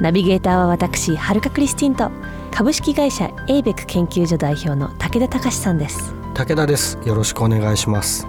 ナビゲーターは私はるかクリスティンと株式会社エイベック研究所代表の武田隆さんです。武田です。よろしくお願いします。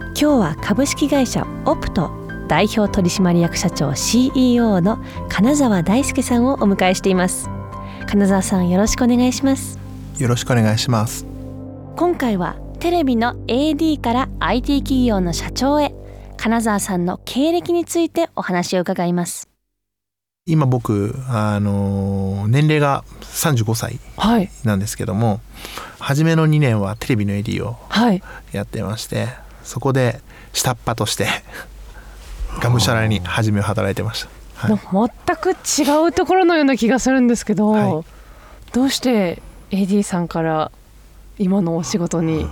今日は株式会社オプト代表取締役社長 CEO の金沢大輔さんをお迎えしています。金沢さんよろしくお願いします。よろしくお願いします。今回はテレビの AD から IT 企業の社長へ金沢さんの経歴についてお話を伺います今僕あの年齢が35歳はい。なんですけども、初めの2年はテレビの AD をはい。やってましてそこで下っ端として がむしゃらに初めを働いてました、はい、全く違うところのような気がするんですけど、はい。どうして AD さんから今のお仕事に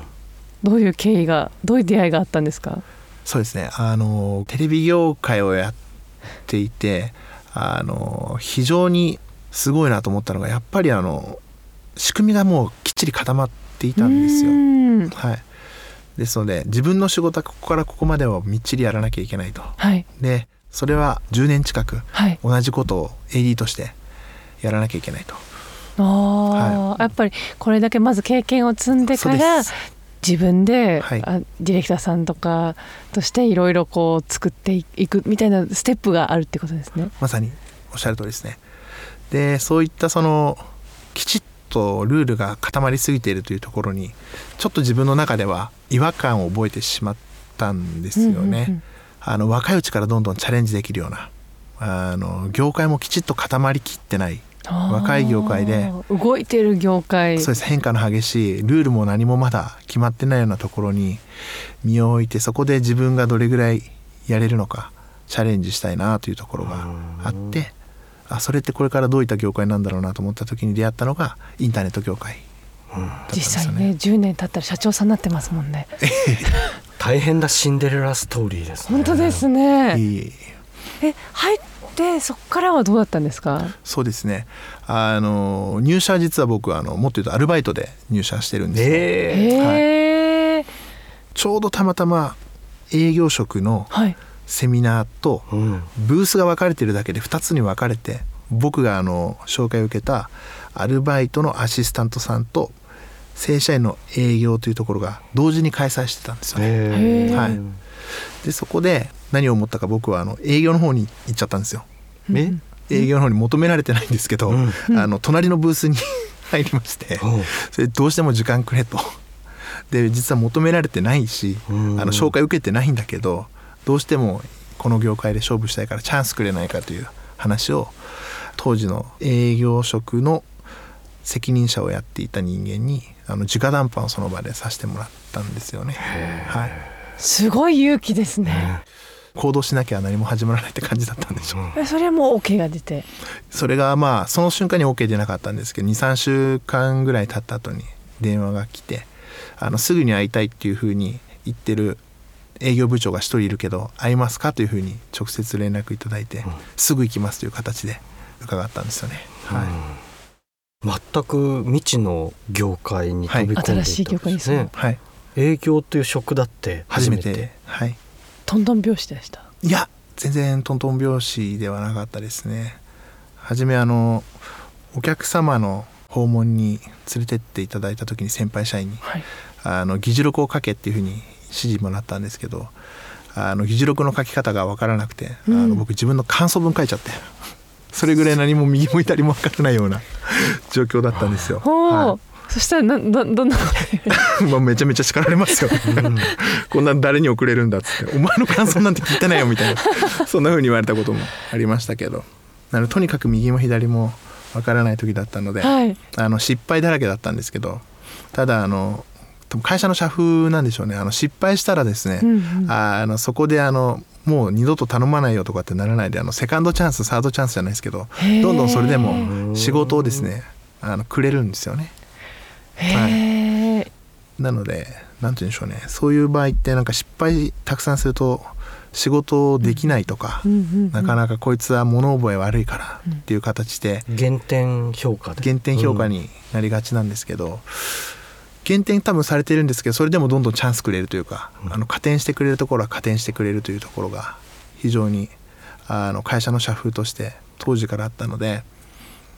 どういう経緯がどういう出会いがあったんですか？そうですね。あのテレビ業界をやっていてあの非常にすごいなと思ったのがやっぱりあの仕組みがもうきっちり固まっていたんですよ。はい、ですので自分の仕事はここからここまでをみっちりやらなきゃいけないと。はい。でそれは10年近くはい。同じことを AD としてやらなきゃいけないと。あー、やっぱりこれだけまず経験を積んでからす自分で、はいあディレクターさんとかとしていろいろこう作っていくみたいなステップがあるってことですね。まさにおっしゃる通りですね。でそういったそのきちっとルールが固まりすぎているというところにちょっと自分の中では違和感を覚えてしまったんですよね。うんうんうんあの若いうちからどんどんチャレンジできるようなあの業界もきちっと固まりきってない若い業界で。動いてる業界。そうです。変化の激しいルールも何もまだ決まってないようなところに身を置いてそこで自分がどれぐらいやれるのかチャレンジしたいなというところがあってあそれってこれからどういった業界なんだろうなと思った時に出会ったのがインターネット業界。だったん。ですよ実際ね10年経ったら社長さんになってますもんね。大変なシンデレラストーリーですね。本当ですいね。え入ってそこからはどうだったんですか？そうですねあの入社は実は僕あのもっと言うとアルバイトで入社してるんですよ、えへえ。ちょうどたまたま営業職のはい。セミナーとブースが分かれてるだけで2つに分かれて僕があの紹介を受けたアルバイトのアシスタントさんと正社員の営業というところが同時に開催してたんですよね。えーはいでそこで何を思ったか僕はあの営業の方に行っちゃったんですよ。え営業の方に求められてないんですけど、うん。あの隣のブースに 入りましてう。んそれどうしても時間くれと。で実は求められてないしあうん。の紹介受けてないんだけどどうしてもこの業界で勝負したいからチャンスくれないかという話を当時の営業職の責任者をやっていた人間にあの直談判をその場でさせてもらったんですよね。はい、すごい勇気ですね。行動しなきゃ何も始まらないって感じだったんでしょう。えそれはもう OK が出て。それがまあその瞬間に OK 出なかったんですけど23週間ぐらい経った後に電話が来てあのすぐに会いたいっていうふうに言ってる営業部長が一人いるけど会いますかというふうに直接連絡いただいて、すぐ行きますという形で伺ったんですよね。はい。全く未知の業界に飛び込んでいったんはい。新しい業界にですね、はい、営業という職だって初めて。初めて。はいトントン拍子でした。いや全然トントン拍子ではなかったですね初めあのお客様の訪問に連れてっていただいた時に先輩社員にはい。あの議事録を書けっていうふうに指示もらったんですけどあの議事録の書き方が分からなくて、あうんの僕自分の感想文書いちゃってそれぐらい何も右も左も分からないような状況だったんですよ。ほう。はそしたらなどどんな。い、まあめちゃめちゃ叱られますよ。こんな誰に送れるんだっつって「お前の感想なんて聞いてないよ」みたいな そんな風に言われたこともありましたけどあのとにかく右も左も分からない時だったので、はい。あの失敗だらけだったんですけどただあの会社の社風なんでしょうねあの失敗したらですね、うんうんああのそこであのもう二度と頼まないよとかってならないであのセカンドチャンスサードチャンスじゃないですけどどんどんそれでも仕事をですねあのくれるんですよね。へえ、なので何て言うんでしょうね。そういう場合ってなんか失敗たくさんすると仕事できないとか、うんうんうんなかなかこいつは物覚え悪いからっていう形で減点評価で減点評価になりがちなんですけど、減点多分されてるんですけどそれでもどんどんチャンスくれるというか、あの加点してくれるところは加点してくれるというところが非常にあの会社の社風として当時からあったので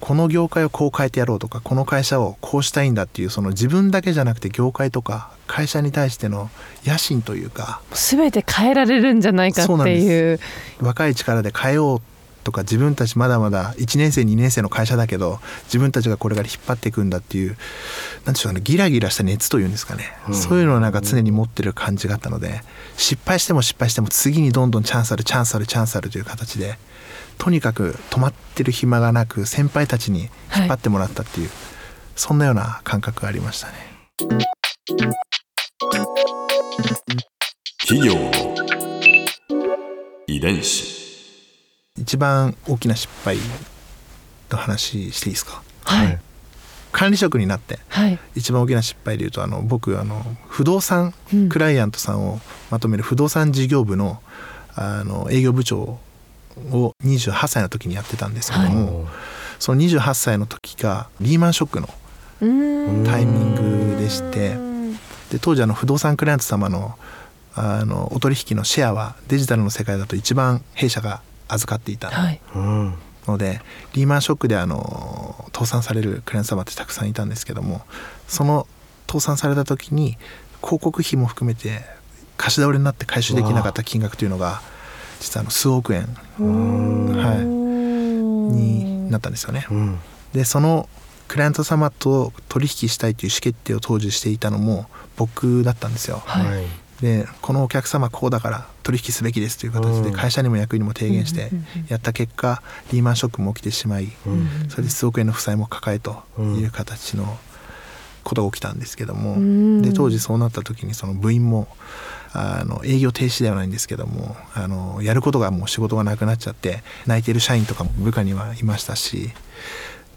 この業界をこう変えてやろうとかこの会社をこうしたいんだっていうその自分だけじゃなくて業界とか会社に対しての野心というか全て変えられるんじゃないかっていう。若い力で変えようとか自分たちまだまだ1年生2年生の会社だけど自分たちがこれから引っ張っていくんだっていうなんでしょうねギラギラした熱というんですかね、うん。そういうのをなんか常に持ってる感じがあったので失敗しても失敗しても次にどんどんチャンスあるチャンスあるチャンスあるという形でとにかく止まってる暇がなく先輩たちに引っ張ってもらったっていう、そんなような感覚がありましたね。企業の遺伝子一番大きな失敗の話していいですか？はい。管理職になってはい。一番大きな失敗でいうとあの僕あの不動産うん。クライアントさんをまとめる不動産事業部のあの営業部長を28歳の時にやってたんですけども、その28歳の時がリーマンショックのタイミングでしてで当時あの不動産クライアント様のあのお取引のシェアはデジタルの世界だと一番弊社が預かっていたはい。うん。のでリーマンショックであの倒産されるクライアント様ってたくさんいたんですけどもその倒産された時に広告費も含めて貸し倒れになって回収できなかった金額というのが実はあの数億円。はい。になったんですよね。うん。でそのクライアント様と取引したいという意思決定を当時していたのも僕だったんですよ。はい。はいでこのお客様こうだから取引すべきですという形でうん。会社にも役員にも提言してやった結果リーマンショックも起きてしまいうんそれで数億円の負債も抱えという形のことが起きたんですけどもん。で当時そうなった時にその部員もあの営業停止ではないんですけどもあのやることがもう仕事がなくなっちゃって泣いてる社員とかも部下にはいましたし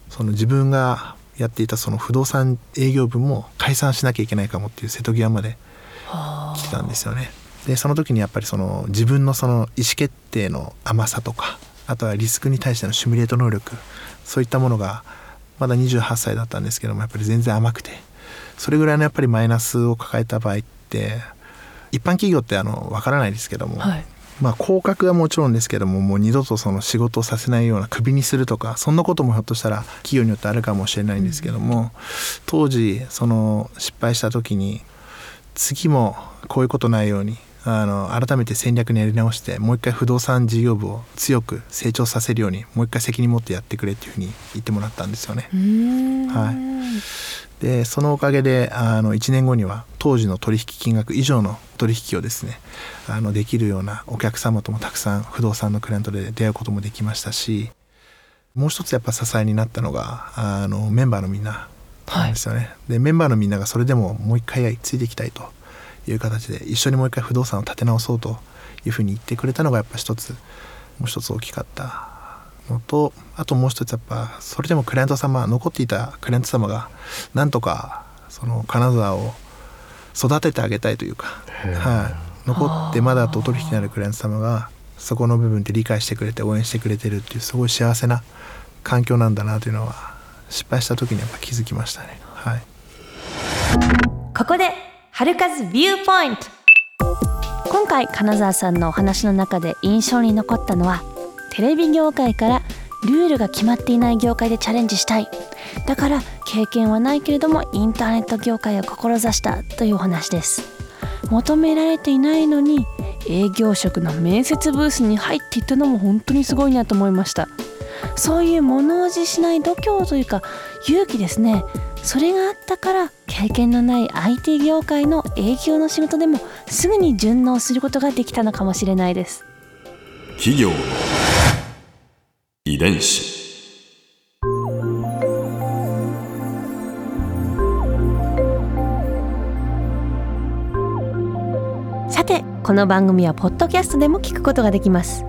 その自分がやっていたその不動産営業部も解散しなきゃいけないかもっていう瀬戸際までたんですよね。でその時にやっぱりその自分のその意思決定の甘さとかあとはリスクに対してのシミュレート能力そういったものがまだ28歳だったんですけどもやっぱり全然甘くてそれぐらいのやっぱりマイナスを抱えた場合って一般企業ってあの分からないですけども、はいまあ降格はもちろんですけどももう二度とその仕事をさせないようなクビにするとかそんなこともひょっとしたら企業によってあるかもしれないんですけども、当時その失敗した時に次もこういうことないようにあの改めて戦略にやり直してもう一回不動産事業部を強く成長させるようにもう一回責任持ってやってくれっていうふうに言ってもらったんですよね。はいでそのおかげであの1年後には当時の取引金額以上の取引をですねあのできるようなお客様ともたくさん不動産のクライアントで出会うこともできましたしもう一つやっぱ支えになったのがあのメンバーのみんななんですよね。でメンバーのみんながそれでももう一回ついていきたいという形で一緒にもう一回不動産を立て直そうというふうに言ってくれたのがやっぱ一つもう一つ大きかったのとあともう一つやっぱそれでもクライアント様残っていたクライアント様がなんとかその金沢を育ててあげたいというか、はい、残ってまだと取引になるクライアント様がそこの部分って理解してくれて応援してくれてるっていうすごい幸せな環境なんだなというのは失敗した時にやっぱ気づきましたね。はい。ここで春風ビューポイント。今回金沢さんのお話の中で印象に残ったのはテレビ業界からルールが決まっていない業界でチャレンジしたい。だから経験はないけれどもインターネット業界を志したというお話です。求められていないのに営業職の面接ブースに入っていったのも本当にすごいなと思いました。そういう物おじしない度胸というか勇気ですね。それがあったから経験のない IT 業界の営業の仕事でもすぐに順応することができたのかもしれないです。企業の遺伝子。さてこの番組はポッドキャストでも聞くことができます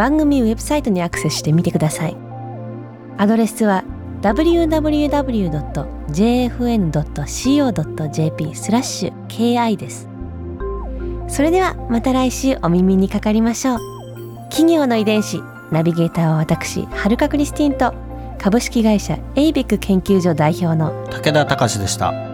番組ウェブサイトにアクセスしてみてください。アドレスは www.jfn.co.jp スラッシュ ki です。それではまた来週お耳にかかりましょう。企業の遺伝子ナビゲーターは私はるかクリスティンと株式会社エイベック研究所代表の武田隆でした。